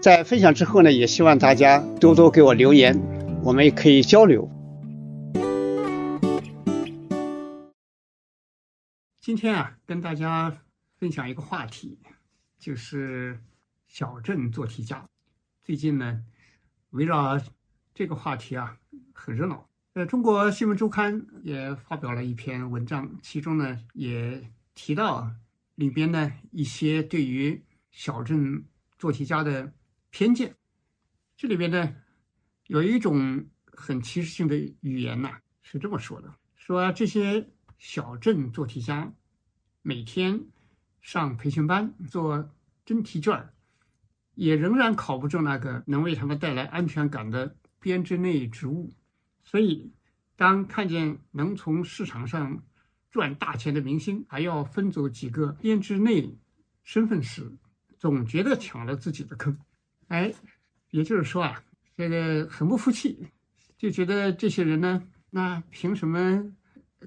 在分享之后呢，也希望大家多多给我留言，我们也可以交流。今天啊，跟大家分享一个话题，就是小镇做题家。最近呢，围绕这个话题啊，很热闹。呃，中国新闻周刊也发表了一篇文章，其中呢也提到里边呢一些对于小镇做题家的偏见。这里边呢有一种很歧视性的语言呐，是这么说的：说这些小镇做题家。每天上培训班做真题卷也仍然考不中那个能为他们带来安全感的编制内职务。所以，当看见能从市场上赚大钱的明星还要分走几个编制内身份时，总觉得抢了自己的坑。哎，也就是说啊，这个很不服气，就觉得这些人呢，那凭什么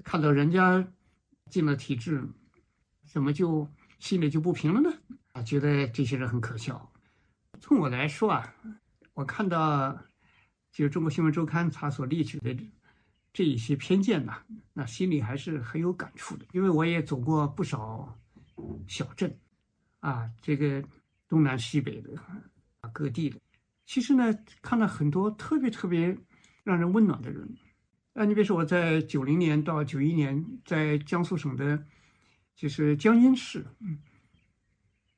看到人家进了体制？怎么就心里就不平了呢？啊，觉得这些人很可笑。从我来说啊，我看到就是中国新闻周刊他所列举的这一些偏见呐，那心里还是很有感触的。因为我也走过不少小镇，啊，这个东南西北的各地的，其实呢，看了很多特别特别让人温暖的人。啊，你比如说我在九零年到九一年在江苏省的。就是江阴市，嗯，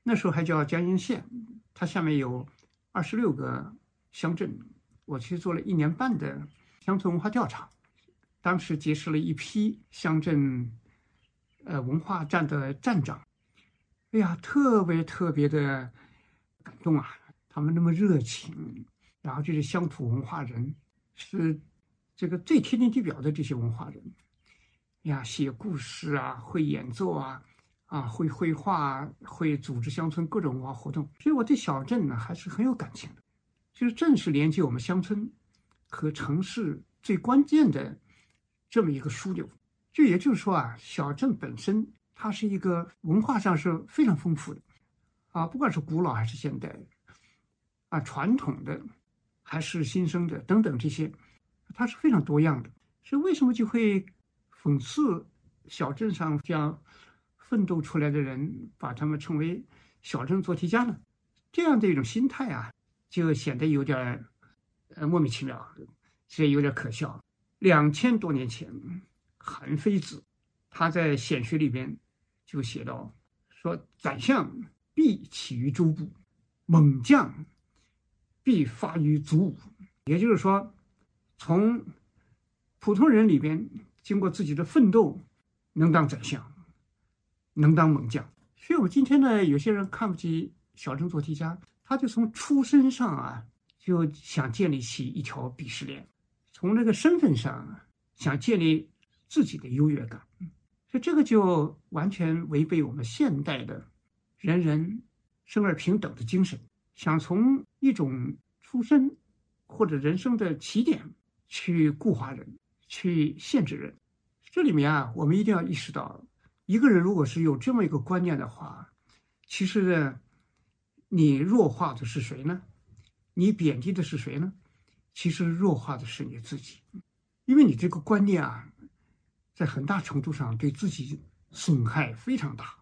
那时候还叫江阴县，它下面有二十六个乡镇，我去做了一年半的乡村文化调查，当时结识了一批乡镇，呃，文化站的站长，哎呀，特别特别的感动啊，他们那么热情，然后就是乡土文化人，是这个最贴近地表的这些文化人。呀，写故事啊，会演奏啊，啊，会绘画，会组织乡村各种文化活动，所以我对小镇呢还是很有感情的。就是正是连接我们乡村和城市最关键的这么一个枢纽。就也就是说啊，小镇本身它是一个文化上是非常丰富的，啊，不管是古老还是现代，啊，传统的还是新生的等等这些，它是非常多样的。所以为什么就会？讽刺小镇上这样奋斗出来的人，把他们称为小镇做题家呢？这样的一种心态啊，就显得有点呃莫名其妙，所以有点可笑。两千多年前，韩非子他在《显学》里边就写到说：“宰相必起于州部，猛将必发于足。”也就是说，从普通人里边。经过自己的奋斗，能当宰相，能当猛将。所以，我今天呢，有些人看不起小镇做题家，他就从出身上啊，就想建立起一条鄙视链，从那个身份上想建立自己的优越感。所以，这个就完全违背我们现代的人人生而平等的精神。想从一种出身或者人生的起点去固化人。去限制人，这里面啊，我们一定要意识到，一个人如果是有这么一个观念的话，其实呢，你弱化的是谁呢？你贬低的是谁呢？其实弱化的是你自己，因为你这个观念啊，在很大程度上对自己损害非常大。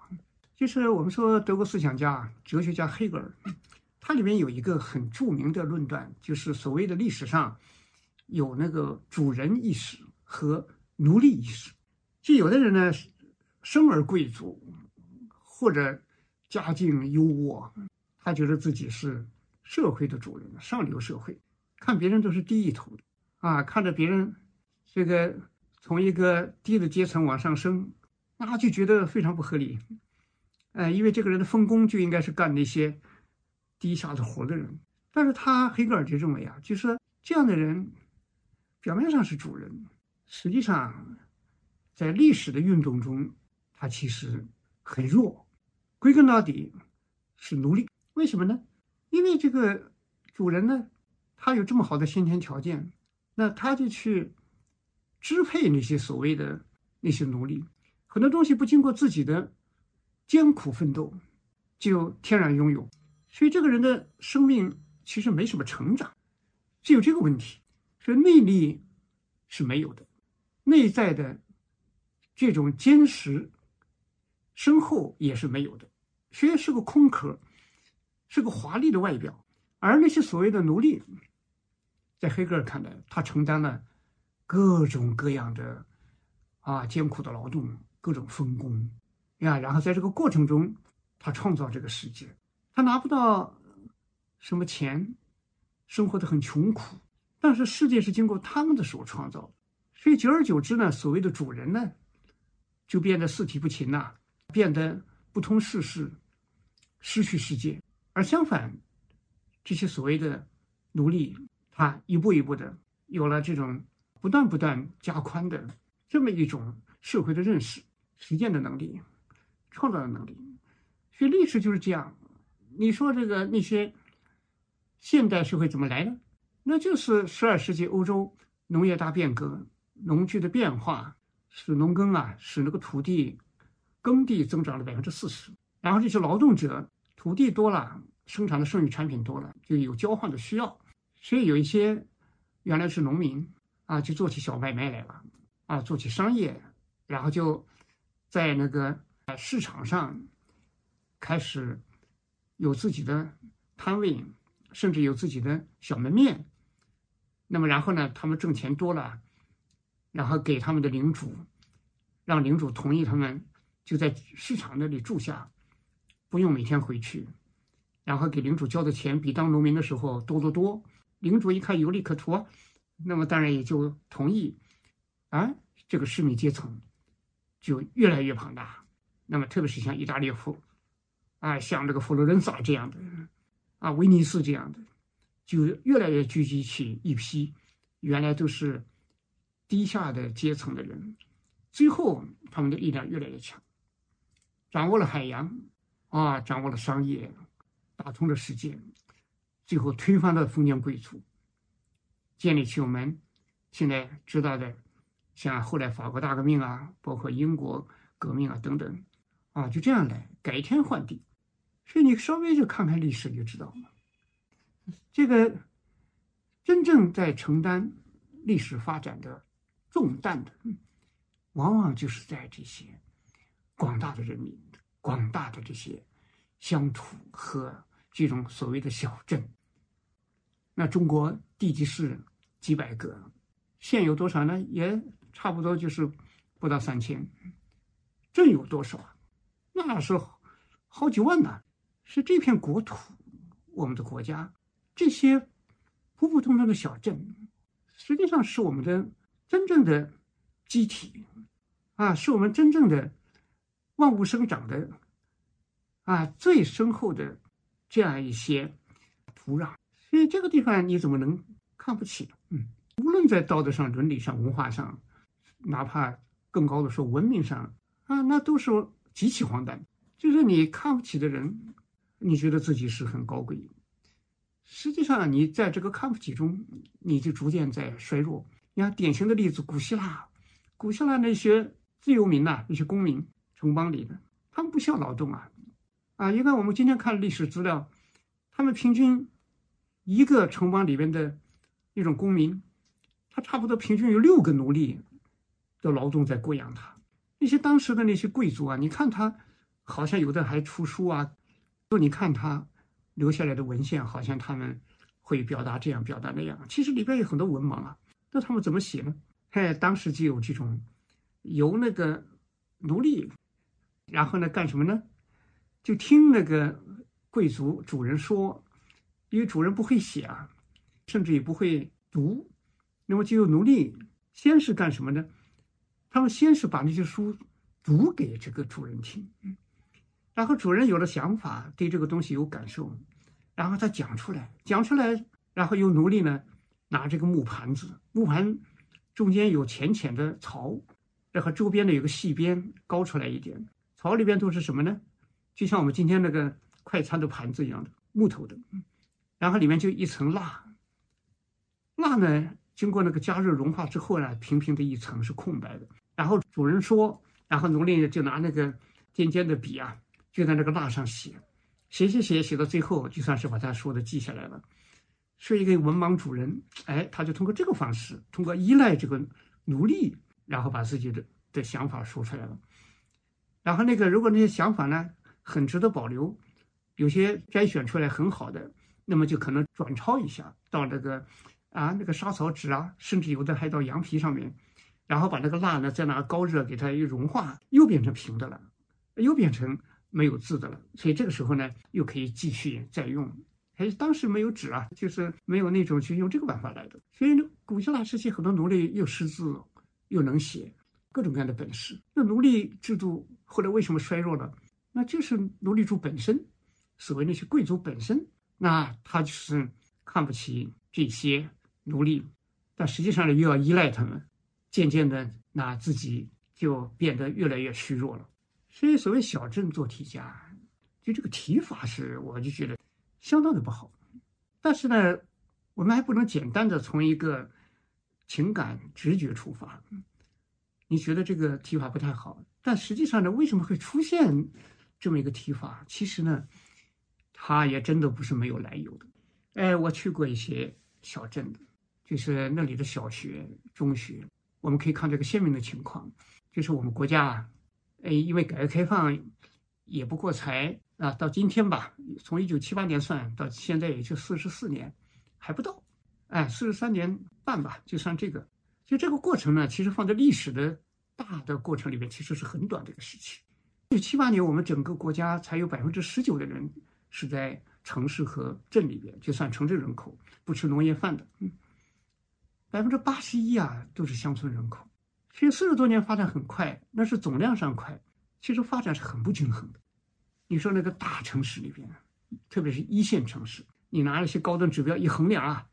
就是我们说德国思想家、哲学家黑格尔，它里面有一个很著名的论断，就是所谓的历史上有那个主人意识和奴隶意识。就有的人呢，生而贵族，或者家境优渥，他觉得自己是社会的主人，上流社会，看别人都是低一头的啊，看着别人这个从一个低的阶层往上升，那就觉得非常不合理。呃，因为这个人的分工就应该是干那些。低下的活的人，但是他黑格尔就认为啊，就是这样的人，表面上是主人，实际上在历史的运动中，他其实很弱，归根到底是奴隶。为什么呢？因为这个主人呢，他有这么好的先天条件，那他就去支配那些所谓的那些奴隶，很多东西不经过自己的艰苦奋斗，就天然拥有。所以这个人的生命其实没什么成长，只有这个问题，所以内力是没有的，内在的这种坚实深厚也是没有的，所以是个空壳，是个华丽的外表。而那些所谓的奴隶，在黑格尔看来，他承担了各种各样的啊艰苦的劳动，各种分工呀，然后在这个过程中，他创造这个世界。他拿不到什么钱，生活的很穷苦，但是世界是经过他们的手创造的，所以久而久之呢，所谓的主人呢，就变得四体不勤呐，变得不通世事，失去世界。而相反，这些所谓的奴隶，他一步一步的有了这种不断不断加宽的这么一种社会的认识、实践的能力、创造的能力。所以历史就是这样。你说这个那些现代社会怎么来的？那就是十二世纪欧洲农业大变革、农具的变化，使农耕啊，使那个土地耕地增长了百分之四十。然后这些劳动者，土地多了，生产的剩余产品多了，就有交换的需要，所以有一些原来是农民啊，就做起小买卖来了啊，做起商业，然后就在那个市场上开始。有自己的摊位，甚至有自己的小门面。那么，然后呢，他们挣钱多了，然后给他们的领主，让领主同意他们就在市场那里住下，不用每天回去，然后给领主交的钱比当农民的时候多得多。领主一看有利可图，那么当然也就同意。啊，这个市民阶层就越来越庞大。那么，特别是像意大利富。啊，像这个佛罗伦萨这样的，啊，威尼斯这样的，就越来越聚集起一批原来都是低下的阶层的人，最后他们的力量越来越强，掌握了海洋，啊，掌握了商业，打通了世界，最后推翻了封建贵族，建立起我们现在知道的，像后来法国大革命啊，包括英国革命啊等等，啊，就这样来改天换地。所以你稍微就看看历史你就知道了，这个真正在承担历史发展的重担的，往往就是在这些广大的人民、广大的这些乡土和这种所谓的小镇。那中国地级市几百个，县有多少呢？也差不多就是不到三千。镇有多少啊？那是好几万呢。是这片国土，我们的国家，这些普普通通的小镇，实际上是我们的真正的机体，啊，是我们真正的万物生长的啊最深厚的这样一些土壤。所以这个地方你怎么能看不起？嗯，无论在道德上、伦理上、文化上，哪怕更高的说文明上啊，那都是极其荒诞。就是你看不起的人。你觉得自己是很高贵，实际上你在这个看不起中，你就逐渐在衰弱。你看典型的例子，古希腊，古希腊那些自由民呐，那些公民，城邦里的，他们不需要劳动啊，啊，因为我们今天看历史资料，他们平均一个城邦里边的那种公民，他差不多平均有六个奴隶的劳动在供养他。那些当时的那些贵族啊，你看他好像有的还出书啊。说你看他留下来的文献，好像他们会表达这样表达那样。其实里边有很多文盲啊，那他们怎么写呢？哎，当时就有这种由那个奴隶，然后呢干什么呢？就听那个贵族主人说，因为主人不会写啊，甚至也不会读，那么就有奴隶先是干什么呢？他们先是把那些书读给这个主人听，然后主人有了想法，对这个东西有感受，然后他讲出来，讲出来，然后由奴隶呢拿这个木盘子，木盘中间有浅浅的槽，然后周边呢有个细边高出来一点，槽里边都是什么呢？就像我们今天那个快餐的盘子一样的木头的，然后里面就一层蜡，蜡呢经过那个加热融化之后呢，平平的一层是空白的。然后主人说，然后奴隶就拿那个尖尖的笔啊，就在那个蜡上写，写写写，写到最后，就算是把他说的记下来了。是一个文盲主人，哎，他就通过这个方式，通过依赖这个奴隶，然后把自己的的想法说出来了。然后那个，如果那些想法呢很值得保留，有些摘选出来很好的，那么就可能转抄一下到那个啊那个沙草纸啊，甚至有的还到羊皮上面。然后把那个蜡呢，再拿高热给它一融化，又变成平的了，又变成没有字的了。所以这个时候呢，又可以继续再用。哎，当时没有纸啊，就是没有那种去用这个办法来的。所以古希腊时期很多奴隶又识字又能写，各种各样的本事。那奴隶制度后来为什么衰弱了？那就是奴隶主本身，所谓那些贵族本身，那他就是看不起这些奴隶，但实际上呢，又要依赖他们。渐渐的，那自己就变得越来越虚弱了。所以，所谓小镇做题家，就这个提法是，我就觉得相当的不好。但是呢，我们还不能简单的从一个情感直觉出发。你觉得这个提法不太好，但实际上呢，为什么会出现这么一个提法？其实呢，它也真的不是没有来由的。哎，我去过一些小镇的，就是那里的小学、中学。我们可以看这个鲜明的情况，就是我们国家，哎，因为改革开放也不过才啊，到今天吧，从一九七八年算到现在也就四十四年，还不到，哎，四十三年半吧，就算这个，就这个过程呢，其实放在历史的大的过程里面，其实是很短的一个时期。一九七八年，我们整个国家才有百分之十九的人是在城市和镇里边，就算城镇人口不吃农业饭的，嗯。百分之八十一啊，都是乡村人口。其实四十多年发展很快，那是总量上快，其实发展是很不均衡的。你说那个大城市里边，特别是一线城市，你拿那些高端指标一衡量啊，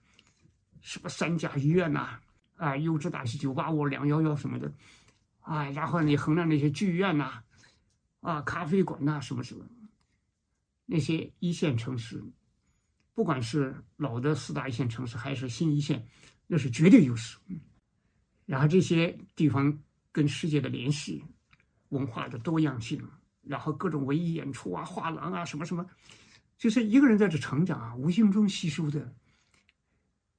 什么三甲医院呐，啊，优质大学九八五、两幺幺什么的，啊，然后你衡量那些剧院呐，啊，咖啡馆呐，什么什么，那些一线城市，不管是老的四大一线城市，还是新一线。那是绝对优势，然后这些地方跟世界的联系、文化的多样性，然后各种文艺演出啊、画廊啊什么什么，就是一个人在这成长啊，无形中吸收的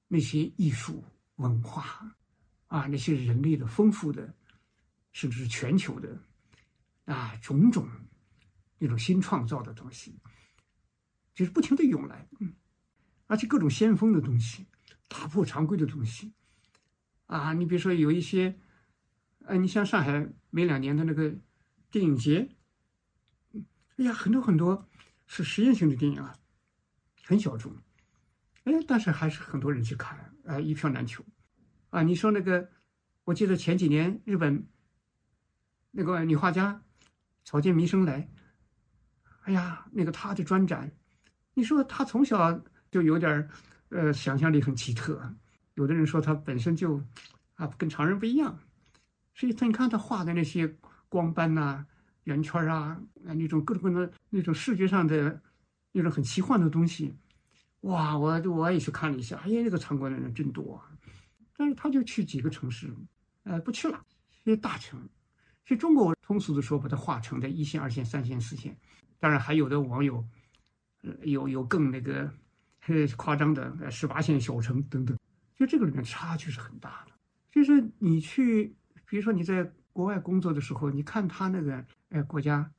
那些艺术文化啊，那些人类的丰富的，甚至是全球的啊种种那种新创造的东西，就是不停的涌来，嗯，而且各种先锋的东西。打破常规的东西，啊，你比如说有一些，呃，你像上海每两年的那个电影节，哎呀，很多很多是实验性的电影啊，很小众，哎，但是还是很多人去看，啊，一票难求，啊，你说那个，我记得前几年日本那个女画家草间弥生来，哎呀，那个她的专展，你说她从小就有点呃，想象力很奇特，有的人说他本身就啊跟常人不一样，所以他你看他画的那些光斑呐、圆圈啊，啊那种各种各样的那种视觉上的那种很奇幻的东西，哇，我我也去看了一下，哎呀，那个参观的人真多，啊。但是他就去几个城市，呃，不去了，些大城，所以中国通俗的说，把它画成的一线、二线、三线、四线，当然还有的网友，呃有有更那个。很夸张的十八线小城等等，就这个里面差距是很大的。就是你去，比如说你在国外工作的时候，你看他那个呃国家，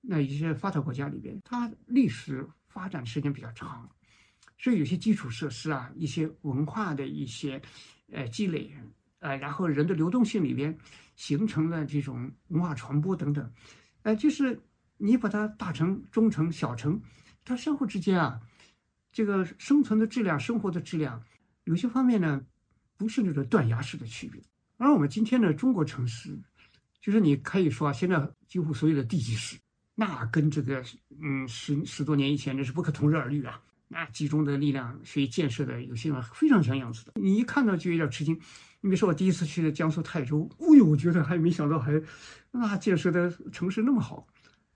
那一些发达国家里边，它历史发展时间比较长，所以有些基础设施啊，一些文化的一些呃积累，呃，然后人的流动性里边形成了这种文化传播等等，呃，就是你把它大城、中城、小城，它相互之间啊，这个生存的质量、生活的质量，有些方面呢，不是那种断崖式的区别。而我们今天的中国城市，就是你可以说啊，现在几乎所有的地级市。那跟这个嗯十十多年以前那是不可同日而语啊！那集中的力量所以建设的有些人非常像样子的，你一看到就有点吃惊。你比如说我第一次去的江苏泰州，哦呦，我觉得还没想到还那建设的城市那么好，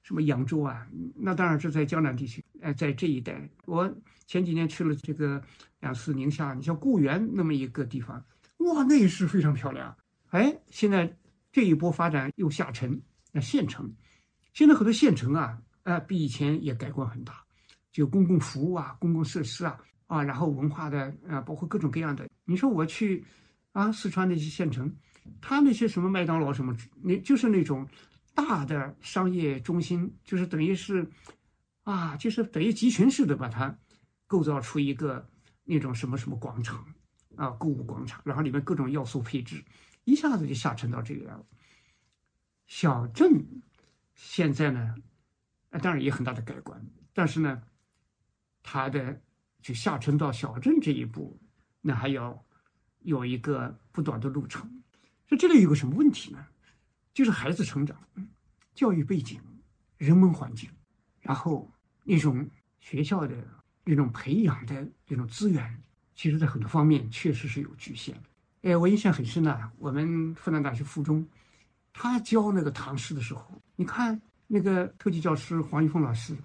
什么扬州啊，那当然是在江南地区，哎，在这一带。我前几年去了这个两次宁夏，你像固原那么一个地方，哇，那也是非常漂亮。哎，现在这一波发展又下沉，那县城。现在很多县城啊，呃，比以前也改观很大，就公共服务啊、公共设施啊，啊，然后文化的啊，包括各种各样的。你说我去啊，四川那些县城，他那些什么麦当劳什么，那就是那种大的商业中心，就是等于是啊，就是等于集群式的把它构造出一个那种什么什么广场啊，购物广场，然后里面各种要素配置，一下子就下沉到这个样小镇。现在呢，当然也很大的改观，但是呢，它的就下沉到小镇这一步，那还要有一个不短的路程。所以这里有个什么问题呢？就是孩子成长、教育背景、人文环境，然后那种学校的那种培养的那种资源，其实在很多方面确实是有局限的。哎，我印象很深的，我们复旦大学附中。他教那个唐诗的时候，你看那个特级教师黄玉峰老师，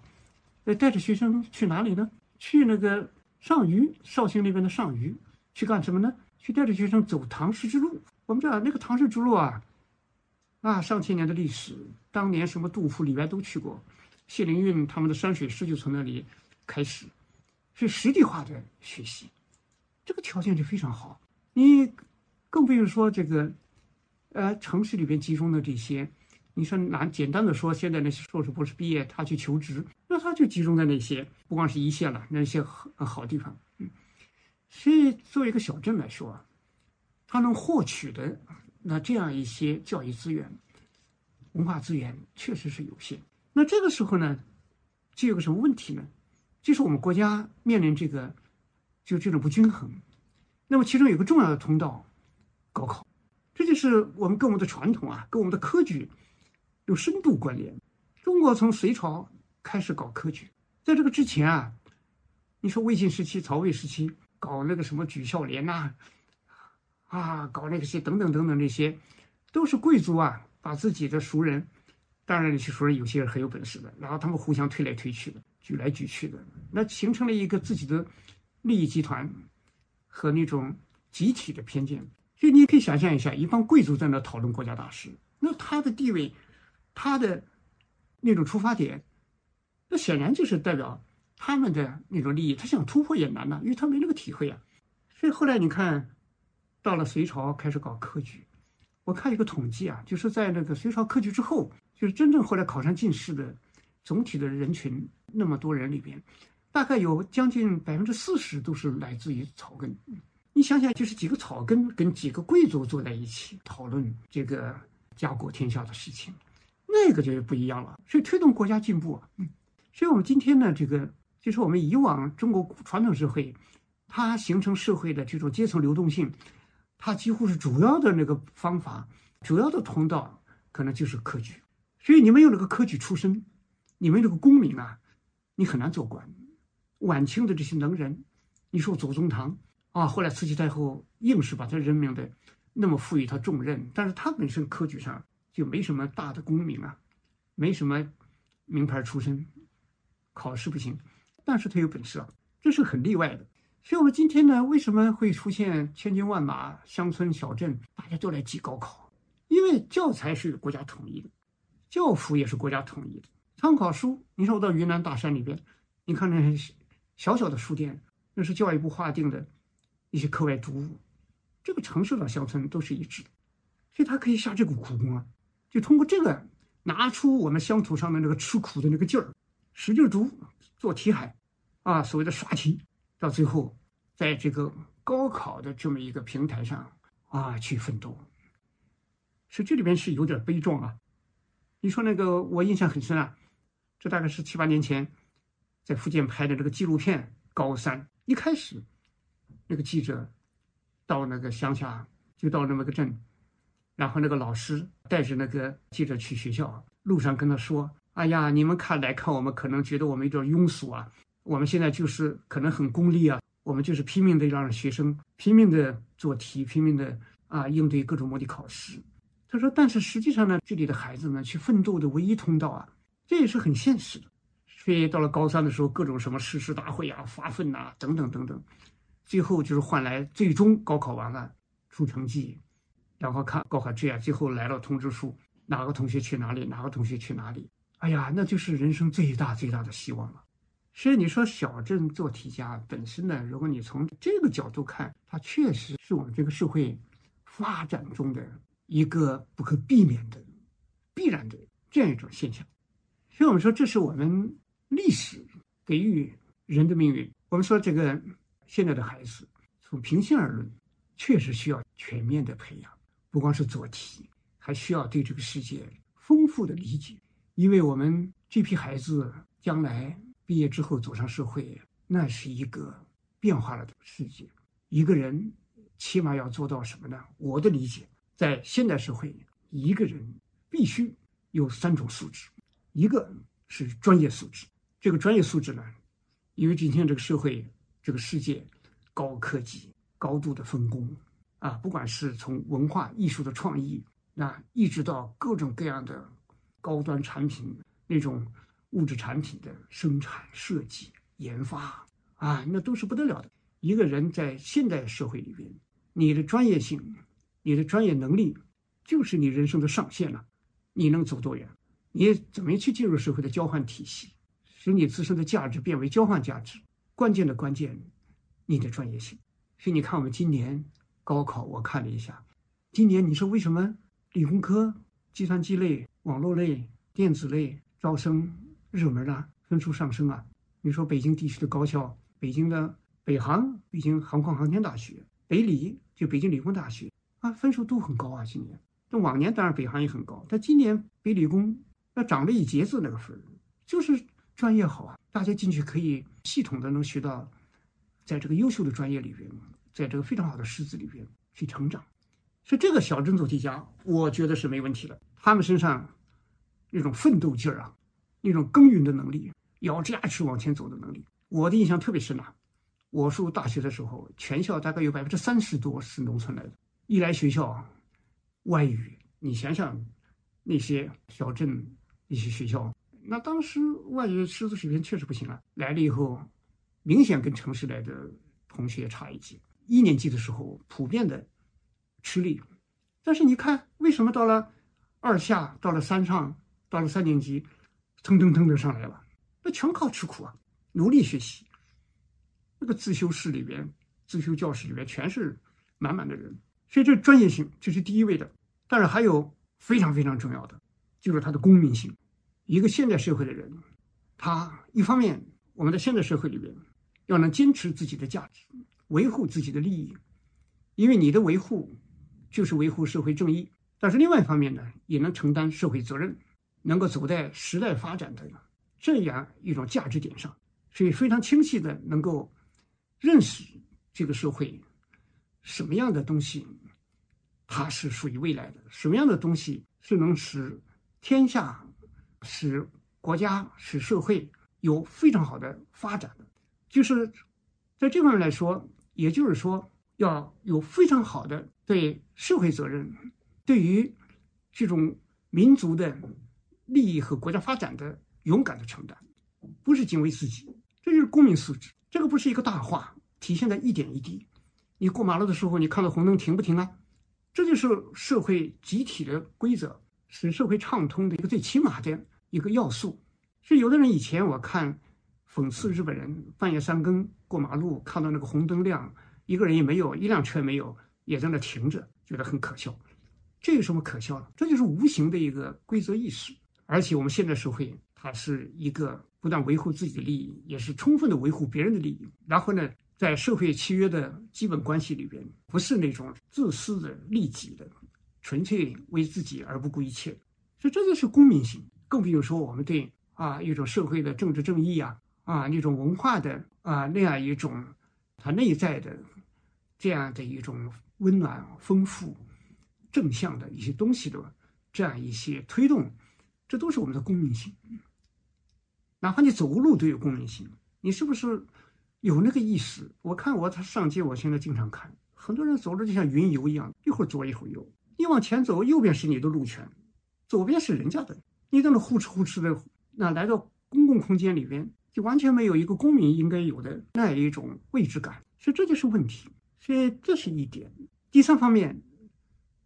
呃，带着学生去哪里呢？去那个上虞，绍兴那边的上虞，去干什么呢？去带着学生走唐诗之路。我们知道那个唐诗之路啊，啊，上千年的历史，当年什么杜甫、李白都去过，谢灵运他们的山水诗就从那里开始，是实地化的学习，这个条件就非常好。你更不用说这个。呃，城市里边集中的这些，你说拿简单的说，现在那些硕士博士毕业，他去求职，那他就集中在那些不光是一线了，那些好好地方。嗯，所以作为一个小镇来说啊，他能获取的那这样一些教育资源、文化资源确实是有限。那这个时候呢，就有个什么问题呢？就是我们国家面临这个就这种不均衡。那么其中有个重要的通道，高考。这就是我们跟我们的传统啊，跟我们的科举有深度关联。中国从隋朝开始搞科举，在这个之前啊，你说魏晋时期、曹魏时期搞那个什么举孝廉呐，啊，搞那些等等等等这些，都是贵族啊，把自己的熟人，当然你说有些人很有本事的，然后他们互相推来推去的，举来举去的，那形成了一个自己的利益集团和那种集体的偏见。所以你可以想象一下，一帮贵族在那讨论国家大事，那他的地位，他的那种出发点，那显然就是代表他们的那种利益。他想突破也难呐，因为他没那个体会啊。所以后来你看，到了隋朝开始搞科举，我看一个统计啊，就是在那个隋朝科举之后，就是真正后来考上进士的总体的人群那么多人里边，大概有将近百分之四十都是来自于草根。你想想，就是几个草根跟几个贵族坐在一起讨论这个家国天下的事情，那个就不一样了。所以推动国家进步，嗯，所以我们今天呢，这个就是我们以往中国传统社会，它形成社会的这种阶层流动性，它几乎是主要的那个方法，主要的通道可能就是科举。所以你没有那个科举出身，你们这个功名啊，你很难做官。晚清的这些能人，你说左宗棠。啊，后来慈禧太后硬是把他任命的那么赋予他重任，但是他本身科举上就没什么大的功名啊，没什么名牌出身，考试不行，但是他有本事啊，这是很例外的。所以，我们今天呢，为什么会出现千军万马、乡村小镇，大家都来挤高考？因为教材是国家统一的，教辅也是国家统一的，参考书，你说我到云南大山里边，你看那小小的书店，那是教育部划定的。一些课外读物，这个城市的乡村都是一致的，所以他可以下这个苦功啊，就通过这个拿出我们乡土上的那个吃苦的那个劲儿，使劲读做题海，啊，所谓的刷题，到最后在这个高考的这么一个平台上啊去奋斗。所以这里边是有点悲壮啊。你说那个，我印象很深啊，这大概是七八年前在福建拍的这个纪录片《高三》。一开始，那个记者到那个乡下，就到那么个镇，然后那个老师带着那个记者去学校，路上跟他说：“哎呀，你们看来看我们，可能觉得我们有点庸俗啊。我们现在就是可能很功利啊，我们就是拼命的让学生拼命的做题，拼命的啊应对各种模拟考试。”他说：“但是实际上呢，这里的孩子们去奋斗的唯一通道啊，这也是很现实的。所以到了高三的时候，各种什么誓师大会啊、发奋呐等等等等，最后就是换来最终高考完了出成绩，然后看高考卷啊，最后来了通知书，哪个同学去哪里，哪个同学去哪里。哎呀，那就是人生最大最大的希望了。所以你说小镇做题家本身呢，如果你从这个角度看，它确实是我们这个社会发展中的。”一个不可避免的、必然的这样一种现象，所以我们说，这是我们历史给予人的命运。我们说，这个现在的孩子，从平心而论，确实需要全面的培养，不光是做题，还需要对这个世界丰富的理解。因为我们这批孩子将来毕业之后走上社会，那是一个变化了的世界。一个人起码要做到什么呢？我的理解。在现代社会，一个人必须有三种素质，一个是专业素质。这个专业素质呢，因为今天这个社会、这个世界高科技、高度的分工啊，不管是从文化艺术的创意，那一直到各种各样的高端产品那种物质产品的生产、设计、研发啊，那都是不得了的。一个人在现代社会里边，你的专业性。你的专业能力就是你人生的上限了，你能走多远？你怎么去进入社会的交换体系，使你自身的价值变为交换价值？关键的关键，你的专业性。所以你看，我们今年高考，我看了一下，今年你说为什么理工科、计算机类、网络类、电子类招生热门呢？分数上升啊？你说北京地区的高校，北京的北航、北京航空航天大学、北理就北京理工大学。啊，分数都很高啊！今年，那往年当然北航也很高，但今年北理工那涨了一截子那个分就是专业好啊，大家进去可以系统的能学到，在这个优秀的专业里边，在这个非常好的师资里边去成长。所以这个小镇做题家，我觉得是没问题的。他们身上那种奋斗劲儿啊，那种耕耘的能力，咬着牙齿往前走的能力，我的印象特别深呐。我上大学的时候，全校大概有百分之三十多是农村来的。一来学校，外语，你想想，那些小镇一些学校，那当时外语师资水平确实不行啊。来了以后，明显跟城市来的同学差一级。一年级的时候，普遍的吃力，但是你看，为什么到了二下，到了三上，到了三年级，腾腾腾的上来了？那全靠吃苦啊，努力学习。那个自修室里边，自修教室里边全是满满的人。所以，这专业性这是第一位的，但是还有非常非常重要的，就是他的公民性。一个现代社会的人，他一方面，我们在现代社会里边，要能坚持自己的价值，维护自己的利益，因为你的维护就是维护社会正义。但是另外一方面呢，也能承担社会责任，能够走在时代发展的这样一种价值点上，所以非常清晰的能够认识这个社会。什么样的东西，它是属于未来的？什么样的东西是能使天下、使国家、使社会有非常好的发展的？就是在这方面来说，也就是说，要有非常好的对社会责任，对于这种民族的利益和国家发展的勇敢的承担，不是仅为自己，这就是公民素质。这个不是一个大话，体现在一点一滴。你过马路的时候，你看到红灯停不停啊？这就是社会集体的规则，是社会畅通的一个最起码的一个要素。所以，有的人以前我看讽刺日本人半夜三更过马路，看到那个红灯亮，一个人也没有，一辆车没有，也在那停着，觉得很可笑。这有什么可笑的？这就是无形的一个规则意识。而且，我们现在社会它是一个不断维护自己的利益，也是充分的维护别人的利益。然后呢，在社会契约的基本关系里边，不是那种自私的、利己的，纯粹为自己而不顾一切。所以这就是公民性。更比如说，我们对啊一种社会的政治正义啊啊那种文化的啊那样一种它内在的这样的一种温暖、丰富、正向的一些东西的这样一些推动，这都是我们的公民性。哪怕你走个路都有公民性，你是不是有那个意识？我看我他上街，我现在经常看，很多人走着就像云游一样，一会儿左一会儿右。你往前走，右边是你的路权，左边是人家的。你在那呼哧呼哧的，那来到公共空间里边，就完全没有一个公民应该有的那样一种位置感。所以这就是问题。所以这是一点。第三方面，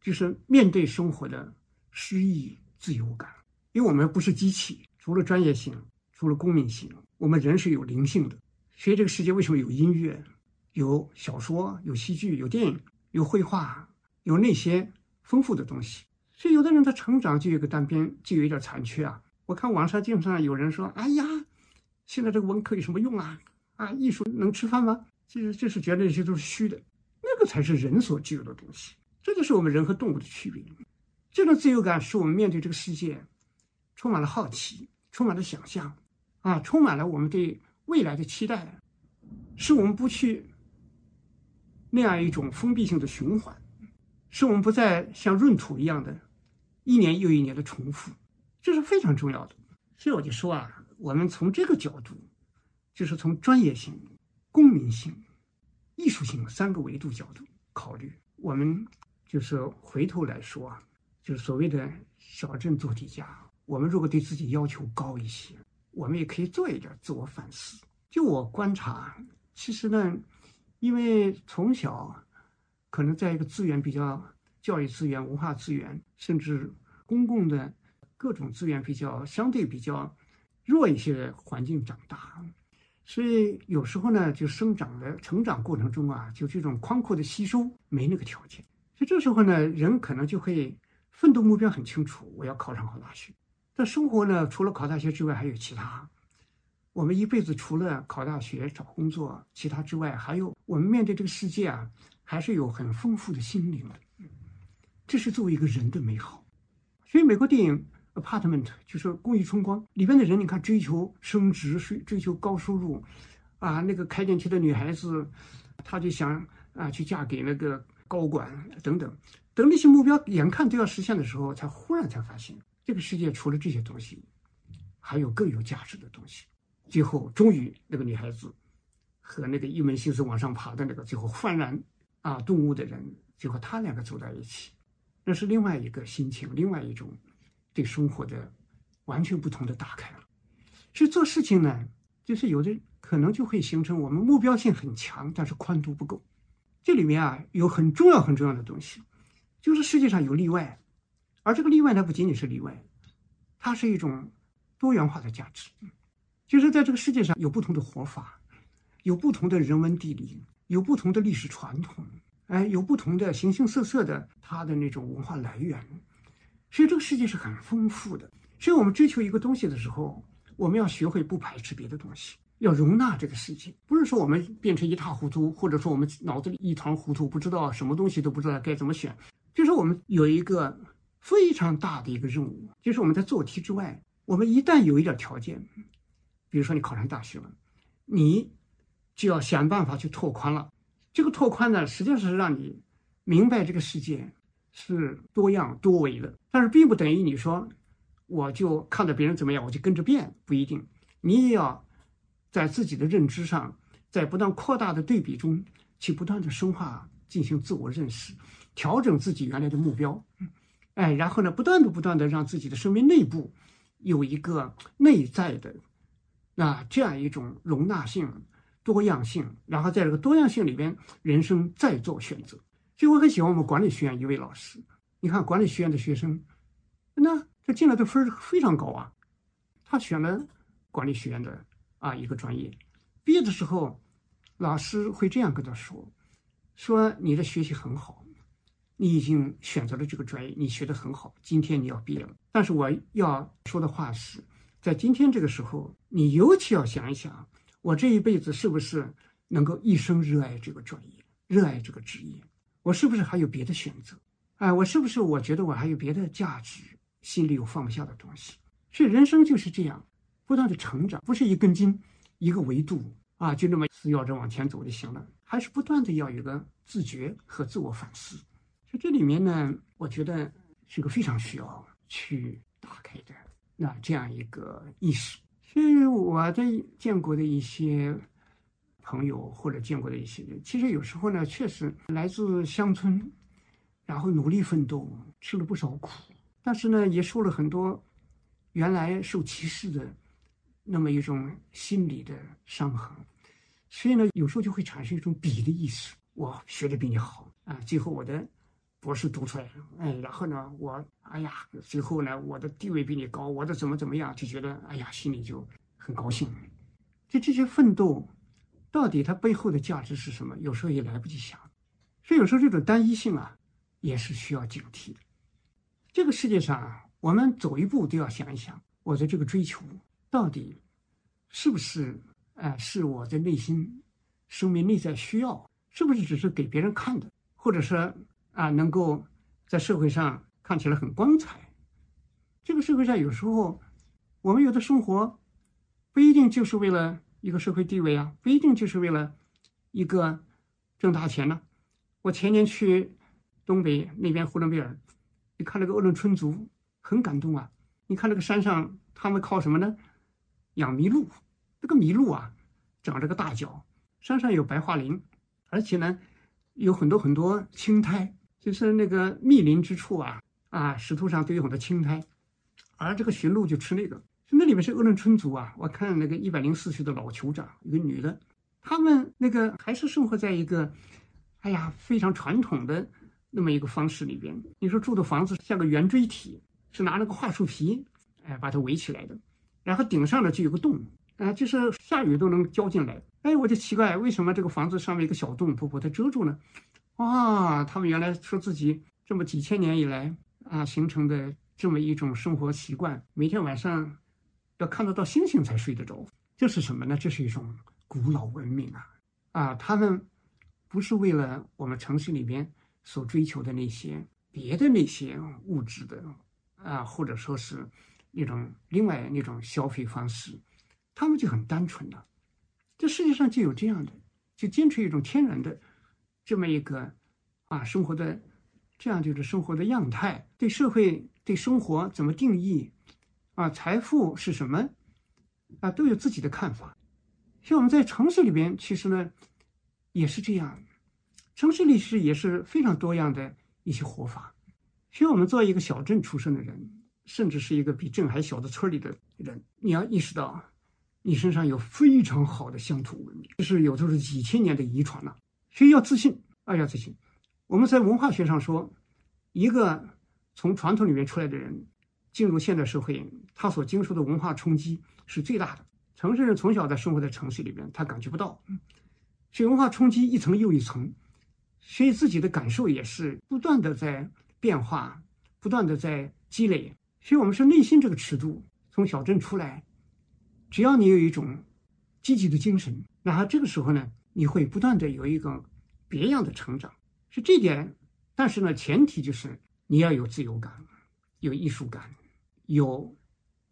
就是面对生活的诗意自由感，因为我们不是机器，除了专业性。除了公民性，我们人是有灵性的。所以这个世界为什么有音乐、有小说、有戏剧、有电影、有绘画、有那些丰富的东西？所以有的人的成长就有个单边，就有一点残缺啊。我看网上经常有人说：“哎呀，现在这个文科有什么用啊？啊，艺术能吃饭吗？”其实就是觉得那些都是虚的，那个才是人所具有的东西。这就是我们人和动物的区别。这种自由感是我们面对这个世界充满了好奇，充满了想象。啊，充满了我们对未来的期待，使我们不去那样一种封闭性的循环，使我们不再像闰土一样的，一年又一年的重复，这是非常重要的。所以我就说啊，我们从这个角度，就是从专业性、公民性、艺术性三个维度角度考虑，我们就是回头来说啊，就是所谓的小镇做题家，我们如果对自己要求高一些。我们也可以做一点自我反思。就我观察，其实呢，因为从小可能在一个资源比较、教育资源、文化资源，甚至公共的各种资源比较相对比较弱一些的环境长大，所以有时候呢，就生长的成长过程中啊，就这种宽阔的吸收没那个条件。所以这时候呢，人可能就会奋斗目标很清楚，我要考上好大学。但生活呢，除了考大学之外，还有其他。我们一辈子除了考大学、找工作，其他之外，还有我们面对这个世界啊，还是有很丰富的心灵的。这是作为一个人的美好。所以，美国电影《Apartment》就是《公寓春光》里边的人，你看追求升职、追追求高收入，啊，那个开电梯的女孩子，她就想啊去嫁给那个高管等等。等那些目标眼看都要实现的时候，才忽然才发现。这个世界除了这些东西，还有更有价值的东西。最后，终于那个女孩子和那个一门心思往上爬的那个最后幡然啊顿悟的人，最后他两个走在一起，那是另外一个心情，另外一种对生活的完全不同的打开了。所以做事情呢，就是有的可能就会形成我们目标性很强，但是宽度不够。这里面啊有很重要很重要的东西，就是世界上有例外。而这个例外呢，不仅仅是例外，它是一种多元化的价值，就是在这个世界上有不同的活法，有不同的人文地理，有不同的历史传统，哎，有不同的形形色色的它的那种文化来源，所以这个世界是很丰富的。所以我们追求一个东西的时候，我们要学会不排斥别的东西，要容纳这个世界，不是说我们变成一塌糊涂，或者说我们脑子里一团糊涂，不知道什么东西都不知道该怎么选，就是我们有一个。非常大的一个任务，就是我们在做题之外，我们一旦有一点条件，比如说你考上大学了，你就要想办法去拓宽了。这个拓宽呢，实际上是让你明白这个世界是多样多维的，但是并不等于你说我就看到别人怎么样，我就跟着变，不一定。你也要在自己的认知上，在不断扩大的对比中去不断的深化，进行自我认识，调整自己原来的目标。哎，然后呢，不断的、不断的让自己的生命内部有一个内在的那这样一种容纳性、多样性，然后在这个多样性里边，人生再做选择。所以我很喜欢我们管理学院一位老师，你看管理学院的学生，那他进来的分非常高啊，他选了管理学院的啊一个专业，毕业的时候，老师会这样跟他说：“说你的学习很好。”你已经选择了这个专业，你学得很好。今天你要毕业了，但是我要说的话是，在今天这个时候，你尤其要想一想，我这一辈子是不是能够一生热爱这个专业，热爱这个职业？我是不是还有别的选择？哎，我是不是我觉得我还有别的价值？心里有放不下的东西。所以人生就是这样，不断的成长，不是一根筋，一个维度啊，就那么死咬着往前走就行了，还是不断的要有个自觉和自我反思。这里面呢，我觉得是个非常需要去打开的那这样一个意识。所以我的见过的一些朋友或者见过的一些人，其实有时候呢，确实来自乡村。然后努力奋斗，吃了不少苦，但是呢，也受了很多原来受歧视的那么一种心理的伤痕，所以呢，有时候就会产生一种比的意识。我学的比你好啊，最后我的博士读出来了，哎，然后呢，我哎呀，最后呢，我的地位比你高，我的怎么怎么样，就觉得哎呀，心里就很高兴。就这些奋斗，到底它背后的价值是什么？有时候也来不及想。所以有时候这种单一性啊。也是需要警惕的。这个世界上啊，我们走一步都要想一想，我的这个追求到底是不是哎，是我的内心生命内在需要，是不是只是给别人看的，或者说啊，能够在社会上看起来很光彩？这个社会上有时候我们有的生活不一定就是为了一个社会地位啊，不一定就是为了一个挣大钱呢。我前年去。东北那边呼伦贝尔，你看那个鄂伦春族，很感动啊！你看那个山上，他们靠什么呢？养麋鹿。这个麋鹿啊，长着个大脚，山上有白桦林，而且呢，有很多很多青苔，就是那个密林之处啊，啊，石头上都有很多青苔，而这个驯鹿就吃那个。那里面是鄂伦春族啊，我看那个一百零四岁的老酋长，一个女的，他们那个还是生活在一个，哎呀，非常传统的。那么一个方式里边，你说住的房子像个圆锥体，是拿那个桦树皮，哎，把它围起来的，然后顶上呢就有个洞，啊，就是下雨都能浇进来。哎，我就奇怪，为什么这个房子上面一个小洞不把它遮住呢？哇，他们原来说自己这么几千年以来啊形成的这么一种生活习惯，每天晚上要看得到星星才睡得着，这是什么呢？这是一种古老文明啊！啊，他们不是为了我们城市里边。所追求的那些别的那些物质的啊，或者说是那种另外那种消费方式，他们就很单纯了。这世界上就有这样的，就坚持一种天然的这么一个啊生活的这样就是生活的样态，对社会对生活怎么定义啊，财富是什么啊，都有自己的看法。像我们在城市里边，其实呢也是这样。城市里是也是非常多样的一些活法。其实我们作为一个小镇出生的人，甚至是一个比镇还小的村里的人，你要意识到，你身上有非常好的乡土文明，就是有的是几千年的遗传了。所以要自信啊，要自信。我们在文化学上说，一个从传统里面出来的人，进入现代社会，他所经受的文化冲击是最大的。城市人从小在生活在城市里边，他感觉不到，所以文化冲击一层又一层。所以自己的感受也是不断的在变化，不断的在积累。所以，我们说内心这个尺度，从小镇出来，只要你有一种积极的精神，那这个时候呢，你会不断的有一个别样的成长。是这点，但是呢，前提就是你要有自由感，有艺术感，有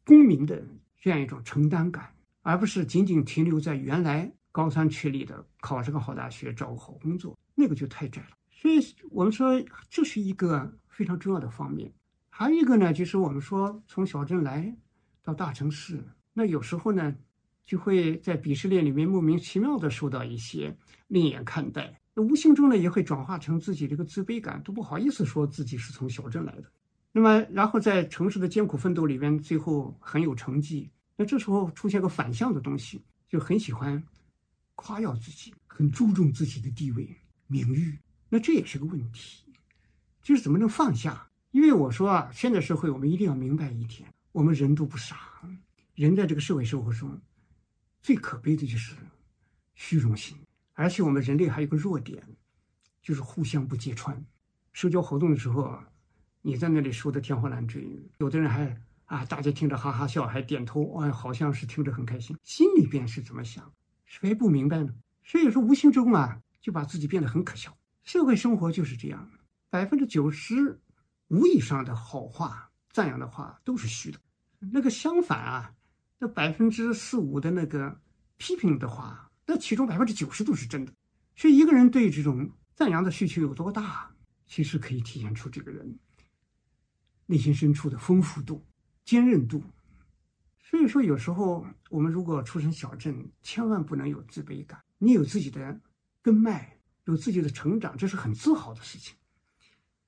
公民的这样一种承担感，而不是仅仅停留在原来高三确立的考上个好大学，找个好工作。那个就太窄了，所以我们说这是一个非常重要的方面。还有一个呢，就是我们说从小镇来到大城市，那有时候呢就会在鄙视链里面莫名其妙的受到一些另眼看待，那无形中呢也会转化成自己这个自卑感，都不好意思说自己是从小镇来的。那么然后在城市的艰苦奋斗里边，最后很有成绩，那这时候出现个反向的东西，就很喜欢夸耀自己，很注重自己的地位。名誉，那这也是个问题，就是怎么能放下？因为我说啊，现在社会我们一定要明白一点，我们人都不傻，人在这个社会生活中，最可悲的就是虚荣心，而且我们人类还有个弱点，就是互相不揭穿。社交活动的时候，你在那里说的天花乱坠，有的人还啊，大家听着哈哈笑，还点头，哎，好像是听着很开心，心里边是怎么想？谁不明白呢？所以说无形中啊，就把自己变得很可笑。社会生活就是这样，百分之九十五以上的好话、赞扬的话都是虚的，那个相反啊，那百分之四五的那个批评的话，那其中百分之九十都是真的。所以一个人对这种赞扬的需求有多大，其实可以体现出这个人内心深处的丰富度、坚韧度。所以说，有时候我们如果出身小镇，千万不能有自卑感。你有自己的根脉。有自己的成长，这是很自豪的事情。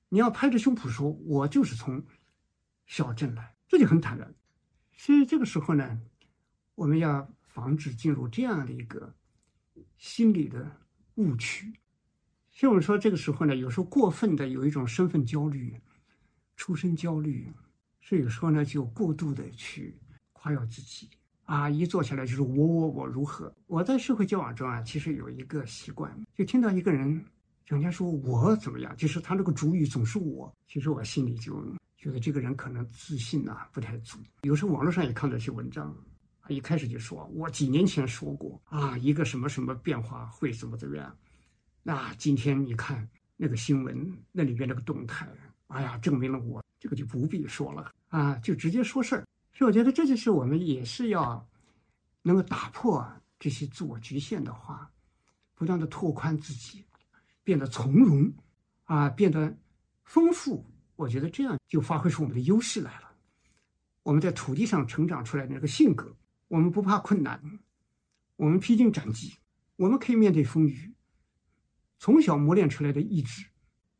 你要拍着胸脯说：“我就是从小镇来，这就很坦然。”所以这个时候呢，我们要防止进入这样的一个心理的误区。所以我们说，这个时候呢，有时候过分的有一种身份焦虑、出身焦虑，所以有时候呢，就过度的去夸耀自己。啊，一坐下来就是我我我如何？我在社会交往中啊，其实有一个习惯，就听到一个人整天说我怎么样，就是他这个主语总是我，其实我心里就觉得这个人可能自信啊不太足。有时候网络上也看到一些文章，啊，一开始就说我几年前说过啊，一个什么什么变化会怎么怎么样，那今天你看那个新闻那里边那个动态，哎呀，证明了我这个就不必说了啊，就直接说事儿。所以我觉得这就是我们也是要能够打破这些自我局限的话，不断的拓宽自己，变得从容啊，变得丰富。我觉得这样就发挥出我们的优势来了。我们在土地上成长出来的那个性格，我们不怕困难，我们披荆斩棘，我们可以面对风雨。从小磨练出来的意志，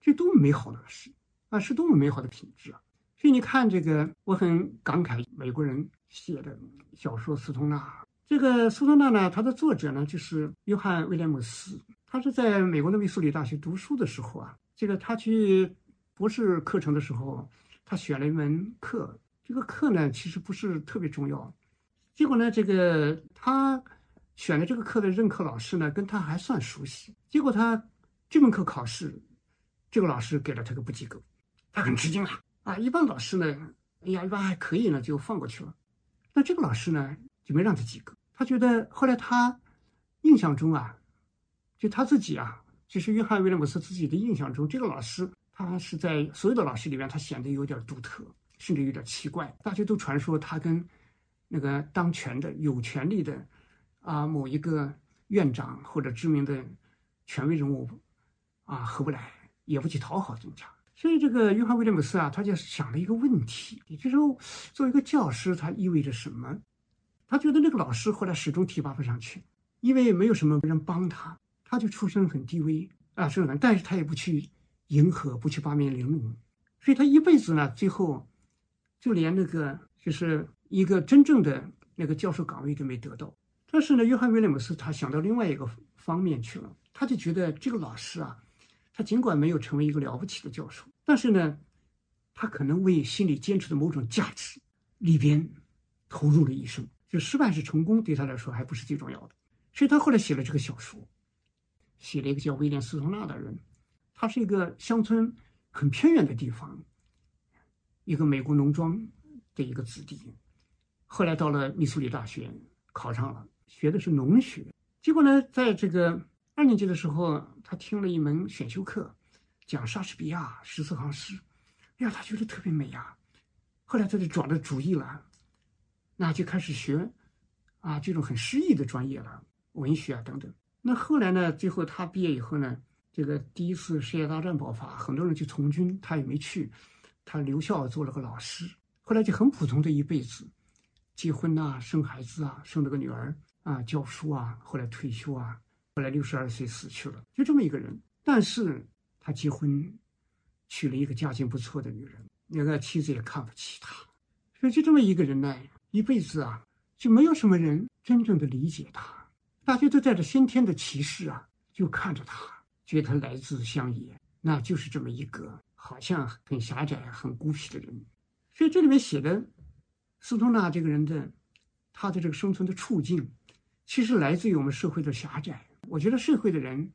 这多么美好的事啊！是多么美好的品质啊！所以你看，这个我很感慨美国人写的小说《斯通纳》。这个斯通纳呢，他的作者呢就是约翰·威廉姆斯。他是在美国的密苏里大学读书的时候啊，这个他去博士课程的时候，他选了一门课。这个课呢，其实不是特别重要。结果呢，这个他选的这个课的任课老师呢，跟他还算熟悉。结果他这门课考试，这个老师给了他个不及格，他很吃惊啊。啊，一般老师呢，哎呀，一般还可以呢，就放过去了。那这个老师呢，就没让他及格。他觉得后来他印象中啊，就他自己啊，就是约翰威廉姆斯自己的印象中，这个老师他是在所有的老师里面，他显得有点独特，甚至有点奇怪。大家都传说他跟那个当权的、有权力的啊某一个院长或者知名的权威人物啊合不来，也不去讨好人家。所以，这个约翰·威廉姆斯啊，他就想了一个问题，也就是说，作为一个教师，他意味着什么？他觉得那个老师后来始终提拔不上去，因为没有什么人帮他，他就出身很低微啊，是很，但是他也不去迎合，不去八面玲珑，所以他一辈子呢，最后就连那个就是一个真正的那个教授岗位都没得到。但是呢，约翰·威廉姆斯他想到另外一个方面去了，他就觉得这个老师啊。他尽管没有成为一个了不起的教授，但是呢，他可能为心里坚持的某种价值里边投入了一生。就失败是成功，对他来说还不是最重要的。所以他后来写了这个小说，写了一个叫威廉斯通纳的人，他是一个乡村很偏远的地方，一个美国农庄的一个子弟，后来到了密苏里大学考上了，学的是农学，结果呢，在这个。二年级的时候，他听了一门选修课，讲莎士比亚十四行诗，哎呀，他觉得特别美呀。后来他就转了主意了，那就开始学啊这种很诗意的专业了，文学啊等等。那后来呢，最后他毕业以后呢，这个第一次世界大战爆发，很多人去从军，他也没去，他留校做了个老师。后来就很普通的一辈子，结婚呐，生孩子啊，生了个女儿啊，教书啊，后来退休啊。后来六十二岁死去了，就这么一个人。但是他结婚，娶了一个家境不错的女人，那个妻子也看不起他。所以就这么一个人呢，一辈子啊，就没有什么人真正的理解他。大家都带着先天的歧视啊，就看着他，觉得他来自乡野，那就是这么一个好像很狭窄、很孤僻的人。所以这里面写的斯通纳这个人的他的这个生存的处境，其实来自于我们社会的狭窄。我觉得社会的人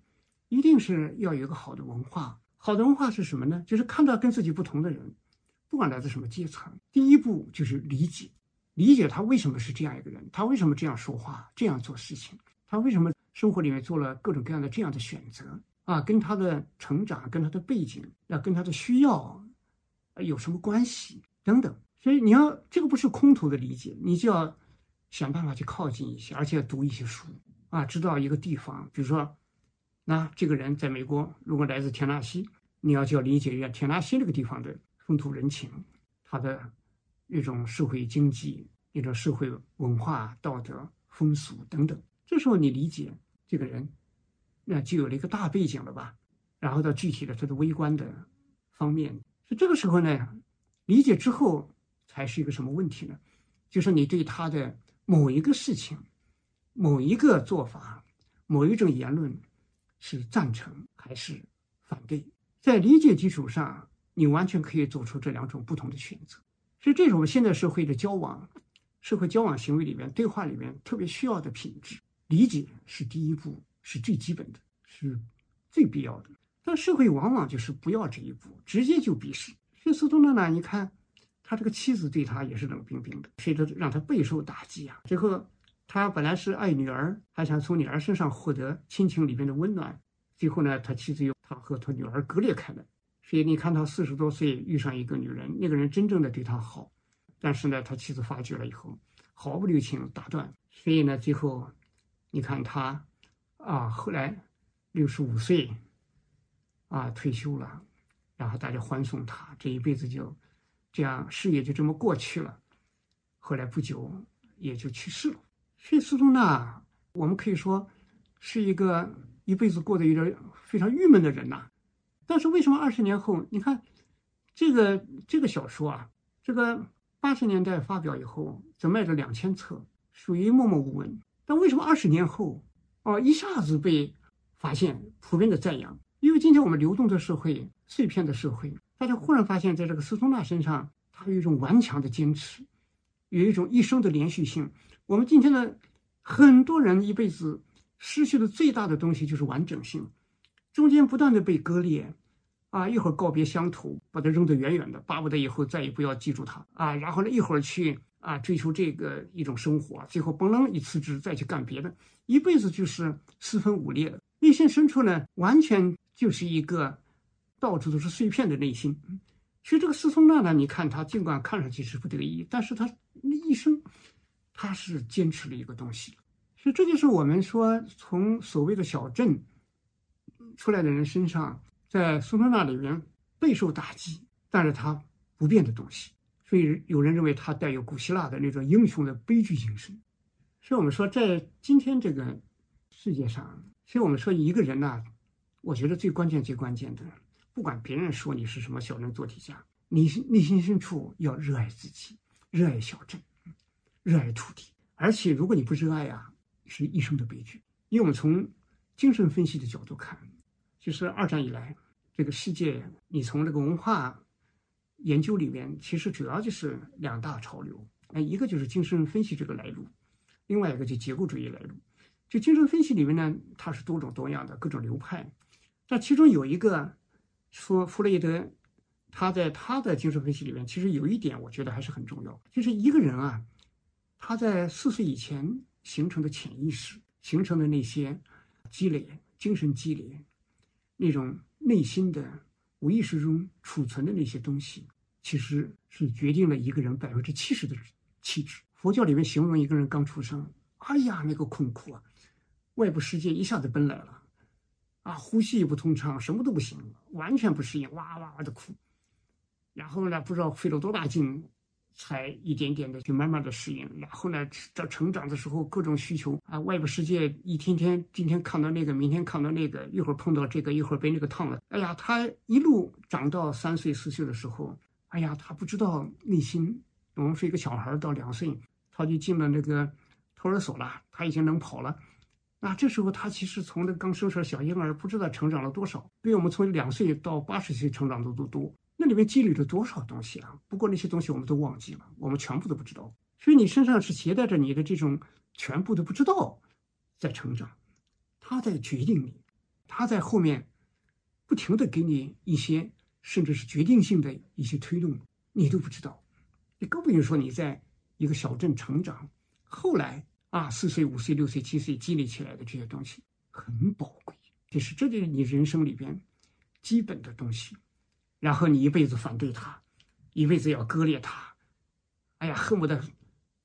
一定是要有一个好的文化。好的文化是什么呢？就是看到跟自己不同的人，不管来自什么阶层，第一步就是理解，理解他为什么是这样一个人，他为什么这样说话、这样做事情，他为什么生活里面做了各种各样的这样的选择啊，跟他的成长、跟他的背景、要跟他的需要有什么关系等等。所以你要这个不是空头的理解，你就要想办法去靠近一些，而且要读一些书啊，知道一个地方，比如说，那这个人在美国，如果来自田纳西，你要就要理解一下田纳西这个地方的。风土人情，他的那种社会经济、那种社会文化、道德风俗等等。这时候你理解这个人，那就有了一个大背景了吧？然后到具体的他的微观的方面，是这个时候呢，理解之后才是一个什么问题呢？就是你对他的某一个事情、某一个做法、某一种言论是赞成还是反对？在理解基础上。你完全可以做出这两种不同的选择，所以这种现代社会的交往、社会交往行为里面、对话里面特别需要的品质，理解是第一步，是最基本的，是最必要的。但社会往往就是不要这一步，直接就鄙视。所以苏东坡呢，你看他这个妻子对他也是冷冰冰的，所以他让他备受打击啊。最后他本来是爱女儿，还想从女儿身上获得亲情里面的温暖，最后呢，他妻子又他和他女儿割裂开了。所以你看，他四十多岁遇上一个女人，那个人真正的对他好，但是呢，他妻子发觉了以后，毫不留情打断。所以呢，最后你看他啊，后来六十五岁啊退休了，然后大家欢送他，这一辈子就这样事业就这么过去了。后来不久也就去世了。所以苏东呢，我们可以说是一个一辈子过得有点非常郁闷的人呐。但是为什么二十年后，你看，这个这个小说啊，这个八十年代发表以后，只卖了两千册，属于默默无闻。但为什么二十年后，哦，一下子被发现，普遍的赞扬？因为今天我们流动的社会，碎片的社会，大家忽然发现，在这个斯通纳身上，他有一种顽强的坚持，有一种一生的连续性。我们今天的很多人一辈子失去的最大的东西就是完整性。中间不断的被割裂，啊，一会儿告别乡土，把它扔得远远的，巴不得以后再也不要记住它啊。然后呢，一会儿去啊追求这个一种生活，最后嘣楞一辞职，再去干别的，一辈子就是四分五裂的。内心深处呢，完全就是一个到处都是碎片的内心。其实这个斯通纳呢，你看他尽管看上去是不得意，但是他那一生他是坚持了一个东西。所以这就是我们说从所谓的小镇。出来的人身上，在苏东纳里面备受打击，但是他不变的东西，所以有人认为他带有古希腊的那种英雄的悲剧精神。所以我们说，在今天这个世界上，所以我们说一个人呢，我觉得最关键、最关键的，不管别人说你是什么小镇做题家，你内心深处要热爱自己，热爱小镇，热爱土地。而且如果你不热爱呀，是一生的悲剧。因为我们从精神分析的角度看。就是二战以来，这个世界，你从这个文化研究里面，其实主要就是两大潮流。哎，一个就是精神分析这个来路，另外一个就结构主义来路。就精神分析里面呢，它是多种多样的各种流派。但其中有一个说弗洛伊德，他在他的精神分析里面，其实有一点我觉得还是很重要，就是一个人啊，他在四岁以前形成的潜意识，形成的那些积累、精神积累。那种内心的无意识中储存的那些东西，其实是决定了一个人百分之七十的气质。佛教里面形容一个人刚出生，哎呀，那个困苦啊，外部世界一下子奔来了，啊，呼吸也不通畅，什么都不行，完全不适应，哇哇哇的哭。然后呢，不知道费了多大劲。才一点点的去慢慢的适应，然后呢，到成长的时候，各种需求啊，外部世界一天天，今天看到那个，明天看到那个，一会儿碰到这个，一会儿被那个烫了，哎呀，他一路长到三岁四岁的时候，哎呀，他不知道内心，我们是一个小孩到两岁，他就进了那个托儿所了，他已经能跑了，那这时候他其实从那刚生出来小婴儿，不知道成长了多少，比我们从两岁到八十岁成长的都多。那里面积累了多少东西啊？不过那些东西我们都忘记了，我们全部都不知道。所以你身上是携带着你的这种全部都不知道，在成长，他在决定你，他在后面不停的给你一些甚至是决定性的一些推动。你都不知道，你更不用说你在一个小镇成长，后来啊，四岁、五岁、六岁、七岁积累起来的这些东西很宝贵，这是这就是你人生里边基本的东西。然后你一辈子反对他，一辈子要割裂他，哎呀，恨不得，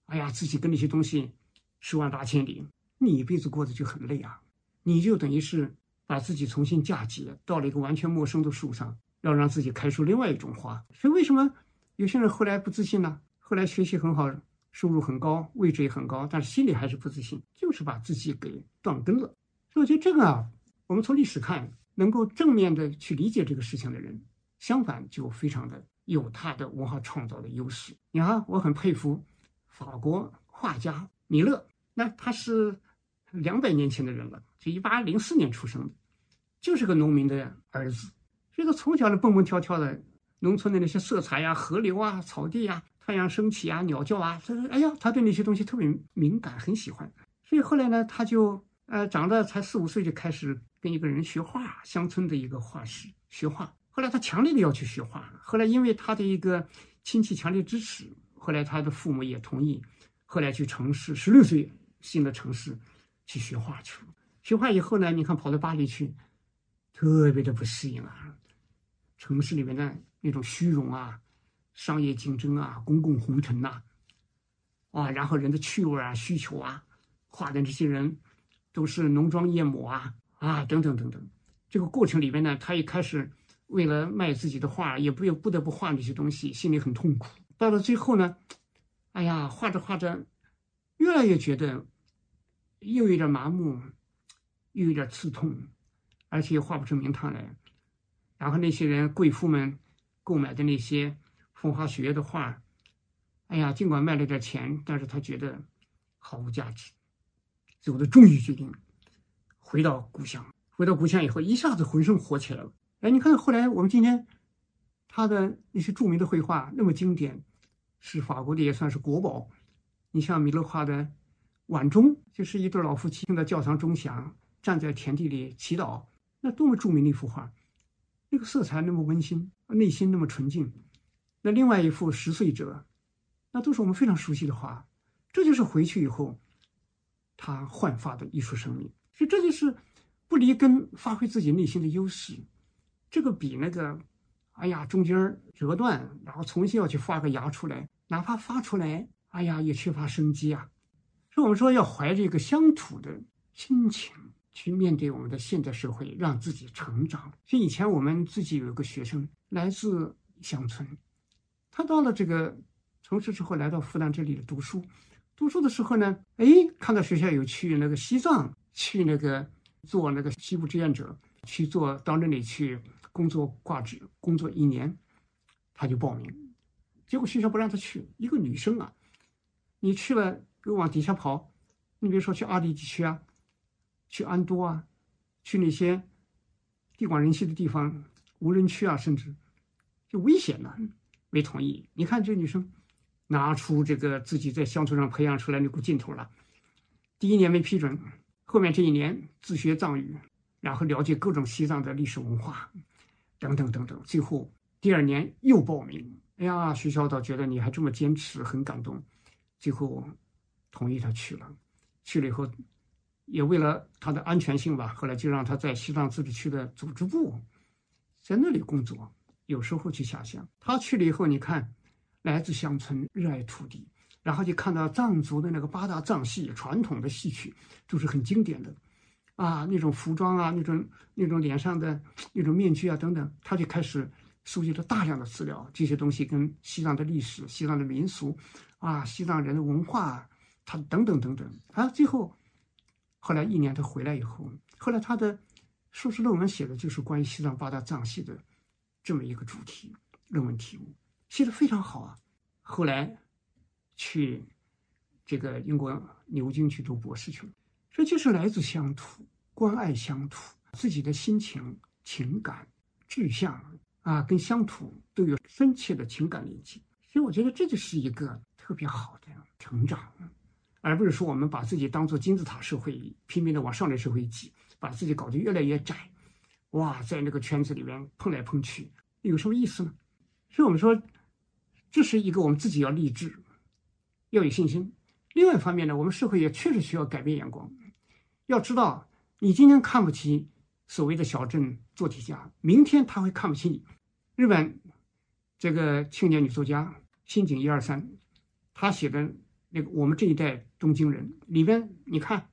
哎呀，自己跟那些东西十万八千里，你一辈子过得就很累啊！你就等于是把自己重新嫁接到了一个完全陌生的树上，要让自己开出另外一种花。所以为什么有些人后来不自信呢？后来学习很好，收入很高，位置也很高，但是心里还是不自信，就是把自己给断根了。所以我觉得这个啊，我们从历史看，能够正面的去理解这个事情的人。相反，就非常的有他的文化创造的优势。你看，我很佩服法国画家米勒，那他是两百年前的人了，就一八零四年出生的，就是个农民的儿子，所以说从小就蹦蹦跳跳的，农村的那些色彩呀、河流啊、草地呀、太阳升起啊、鸟叫啊，他说：“哎呀，他对那些东西特别敏感，很喜欢。”所以后来呢，他就呃长得才四五岁就开始跟一个人学画，乡村的一个画师学画。后来他强烈的要去学画，后来因为他的一个亲戚强烈支持，后来他的父母也同意，后来去城市，十六岁新的城市去学画去了。学画以后呢，你看跑到巴黎去，特别的不适应啊，城市里面的那种虚荣啊、商业竞争啊、公共红尘呐，啊，然后人的趣味啊、需求啊，画的这些人都是浓妆艳抹啊啊等等等等。这个过程里面呢，他一开始。为了卖自己的画，也不不得不画那些东西，心里很痛苦。到了最后呢，哎呀，画着画着，越来越觉得又有点麻木，又有点刺痛，而且画不出名堂来。然后那些人贵妇们购买的那些风花雪月的画，哎呀，尽管卖了点钱，但是他觉得毫无价值。最后，他终于决定回到故乡。回到故乡以后，一下子浑身火起来了。哎，你看，后来我们今天他的那些著名的绘画那么经典，是法国的也算是国宝。你像米勒画的《晚钟》，就是一对老夫妻听到教堂钟响，站在田地里祈祷，那多么著名的一幅画！那个色彩那么温馨，内心那么纯净。那另外一幅《十岁者》，那都是我们非常熟悉的画。这就是回去以后他焕发的艺术生命。所以这就是不离根，发挥自己内心的优势。这个比那个，哎呀，中间折断，然后重新要去发个芽出来，哪怕发出来，哎呀，也缺乏生机啊。所以我们说要怀着一个乡土的心情去面对我们的现代社会，让自己成长。所以以前我们自己有一个学生来自乡村，他到了这个城市之后，来到复旦这里读书。读书的时候呢，哎，看到学校有去那个西藏，去那个做那个西部志愿者，去做到那里去。工作挂职，工作一年，他就报名，结果学校不让他去。一个女生啊，你去了又往底下跑，你比如说去阿里地区啊，去安多啊，去那些地广人稀的地方，无人区啊，甚至就危险了，没同意。你看这女生，拿出这个自己在乡村上培养出来那股劲头了。第一年没批准，后面这一年自学藏语，然后了解各种西藏的历史文化。等等等等，最后第二年又报名。哎呀，学校倒觉得你还这么坚持，很感动，最后同意他去了。去了以后，也为了他的安全性吧，后来就让他在西藏自治区的组织部，在那里工作。有时候去下乡。他去了以后，你看，来自乡村，热爱土地，然后就看到藏族的那个八大藏戏，传统的戏曲，都是很经典的。啊，那种服装啊，那种那种脸上的那种面具啊，等等，他就开始收集了大量的资料。这些东西跟西藏的历史、西藏的民俗，啊，西藏人的文化，他等等等等。啊，最后，后来一年他回来以后，后来他的硕士论文写的就是关于西藏八大藏系的这么一个主题论文题目，写的非常好啊。后来去这个英国牛津去读博士去了。这就是来自乡土，关爱乡土，自己的心情、情感、志向啊，跟乡土都有深切的情感连接。所以我觉得这就是一个特别好的成长，而不是说我们把自己当做金字塔社会，拼命的往上流社会挤，把自己搞得越来越窄。哇，在那个圈子里面碰来碰去，有什么意思呢？所以我们说，这是一个我们自己要励志，要有信心。另外一方面呢，我们社会也确实需要改变眼光。要知道，你今天看不起所谓的小镇做题家，明天他会看不起你。日本这个青年女作家新井一二三，她写的那个《我们这一代东京人》里边，你看，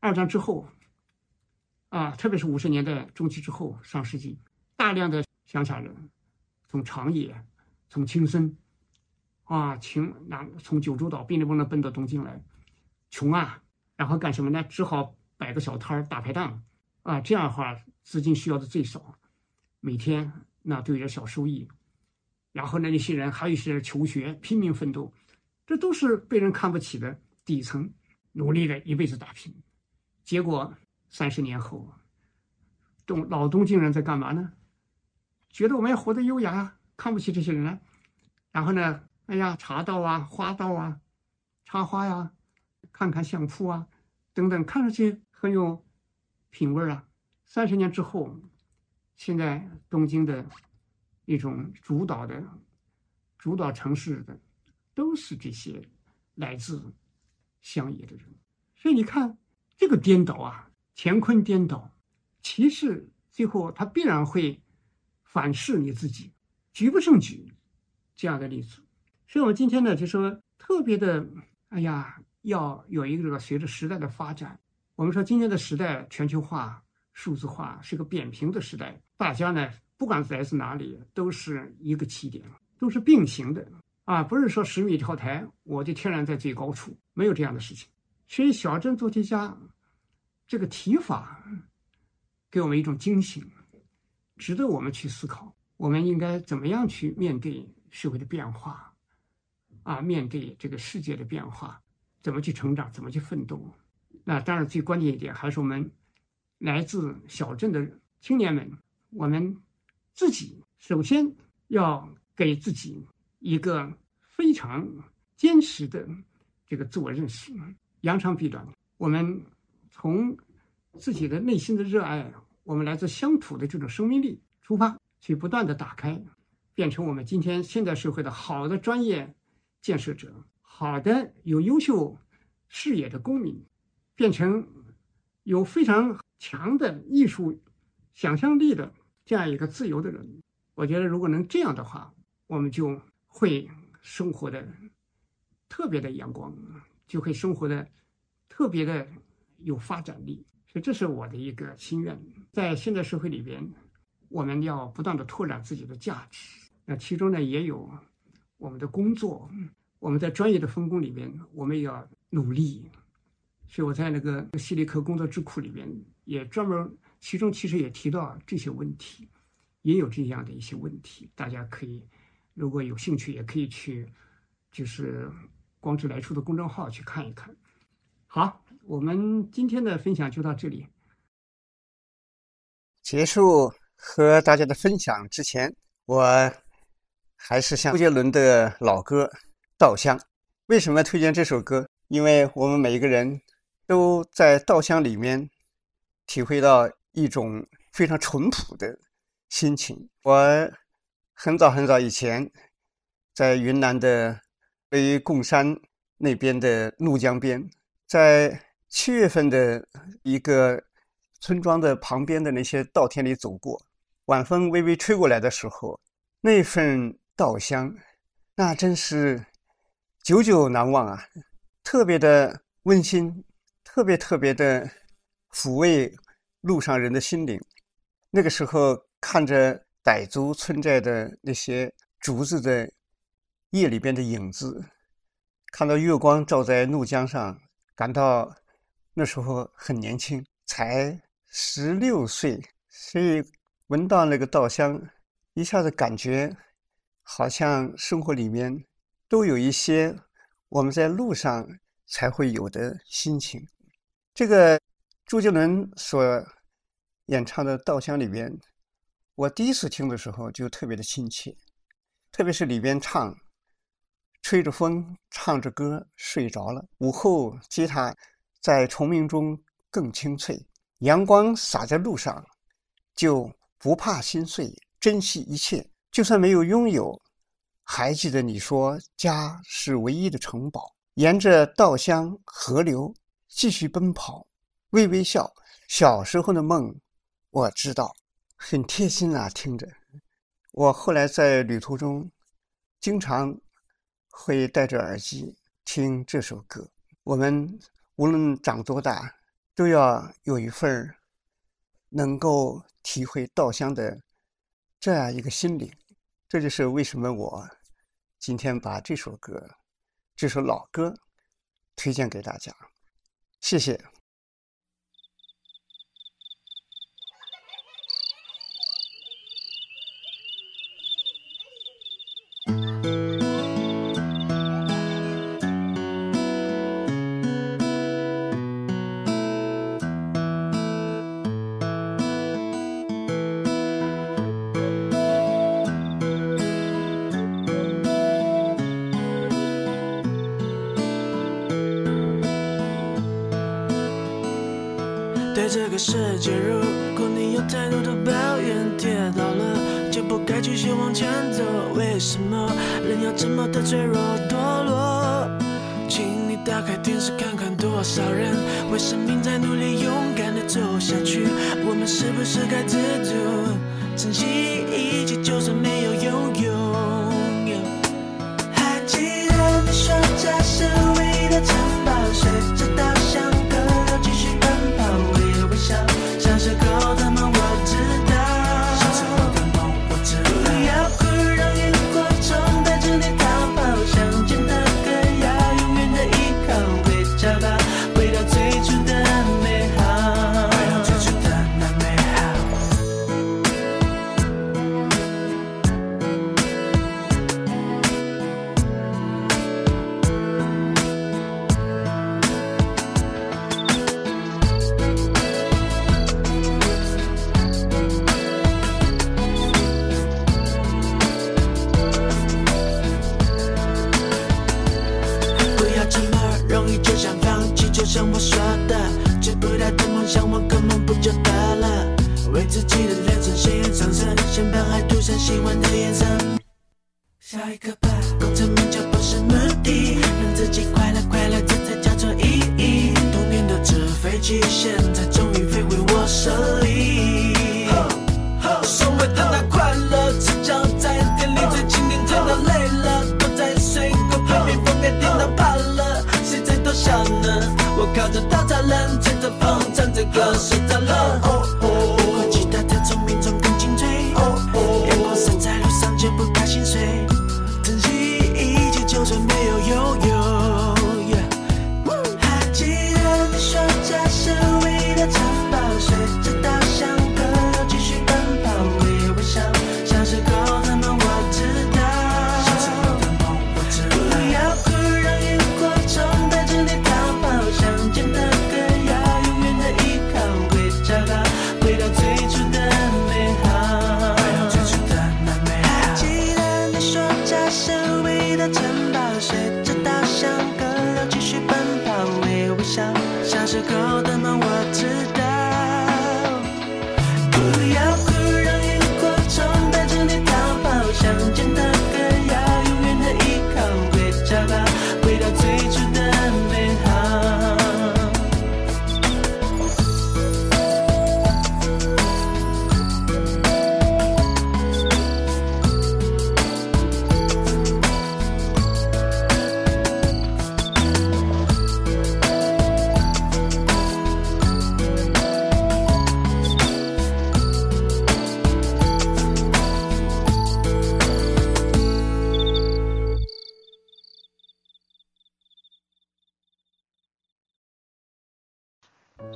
二战之后，啊，特别是五十年代中期之后，上世纪，大量的乡下人从长野、从青森。啊，请那从九州岛便利不能奔到东京来，穷啊，然后干什么呢？只好摆个小摊儿大排档，啊，这样的话资金需要的最少，每天那都有点小收益，然后呢，那些人还有一些求学拼命奋斗，这都是被人看不起的底层，努力的一辈子打拼，结果三十年后，东老东京人在干嘛呢？觉得我们要活得优雅，看不起这些人，然后呢？哎呀，茶道啊，花道啊，插花呀，看看相扑啊，等等，看上去很有品味啊。三十年之后，现在东京的一种主导的、主导城市的，都是这些来自乡野的人。所以你看，这个颠倒啊，乾坤颠倒，其实最后它必然会反噬你自己，举不胜举这样的例子。所以，我今天呢，就说特别的，哎呀，要有一个这个随着时代的发展，我们说今天的时代全球化、数字化是个扁平的时代，大家呢，不管来自哪里，都是一个起点，都是并行的啊，不是说十米跳台，我就天然在最高处，没有这样的事情。所以，小镇做题家这个提法给我们一种惊醒，值得我们去思考，我们应该怎么样去面对社会的变化。啊，面对这个世界的变化，怎么去成长，怎么去奋斗？那当然，最关键一点还是我们来自小镇的青年们，我们自己首先要给自己一个非常坚实的这个自我认识，扬长避短。我们从自己的内心的热爱，我们来自乡土的这种生命力出发，去不断的打开，变成我们今天现代社会的好的专业。建设者，好的有优秀视野的公民，变成有非常强的艺术想象力的这样一个自由的人。我觉得，如果能这样的话，我们就会生活的特别的阳光，就会生活的特别的有发展力。所以，这是我的一个心愿。在现代社会里边，我们要不断的拓展自己的价值。那其中呢，也有。我们的工作，我们在专业的分工里面，我们也要努力。所以我在那个西里克工作智库里面也专门，其中其实也提到这些问题，也有这样的一些问题，大家可以如果有兴趣，也可以去就是光之来处的公众号去看一看。好，我们今天的分享就到这里。结束和大家的分享之前，我。还是像周杰伦的老歌《稻香》。为什么推荐这首歌？因为我们每一个人都在稻香里面体会到一种非常淳朴的心情。我很早很早以前在云南的位于贡山那边的怒江边，在七月份的一个村庄的旁边的那些稻田里走过，晚风微微吹过来的时候，那份。稻香，那真是久久难忘啊！特别的温馨，特别特别的抚慰路上人的心灵。那个时候看着傣族村寨的那些竹子的叶里边的影子，看到月光照在怒江上，感到那时候很年轻，才十六岁，所以闻到那个稻香，一下子感觉。好像生活里面都有一些我们在路上才会有的心情。这个周杰伦所演唱的《稻香》里边，我第一次听的时候就特别的亲切，特别是里边唱“吹着风，唱着歌，睡着了”。午后吉他在虫鸣中更清脆，阳光洒在路上，就不怕心碎，珍惜一切。就算没有拥有，还记得你说家是唯一的城堡，沿着稻香河流继续奔跑，微微笑。小时候的梦，我知道，很贴心啊，听着。我后来在旅途中，经常会戴着耳机听这首歌。我们无论长多大，都要有一份能够体会稻香的这样一个心灵。这就是为什么我今天把这首歌，这首老歌推荐给大家。谢谢。该继续往前走。为什么人要这么的脆弱堕落？请你打开电视看看，多少人为生命在努力，勇敢的走下去。我们是不是该知足，珍惜一切，就算没有拥有？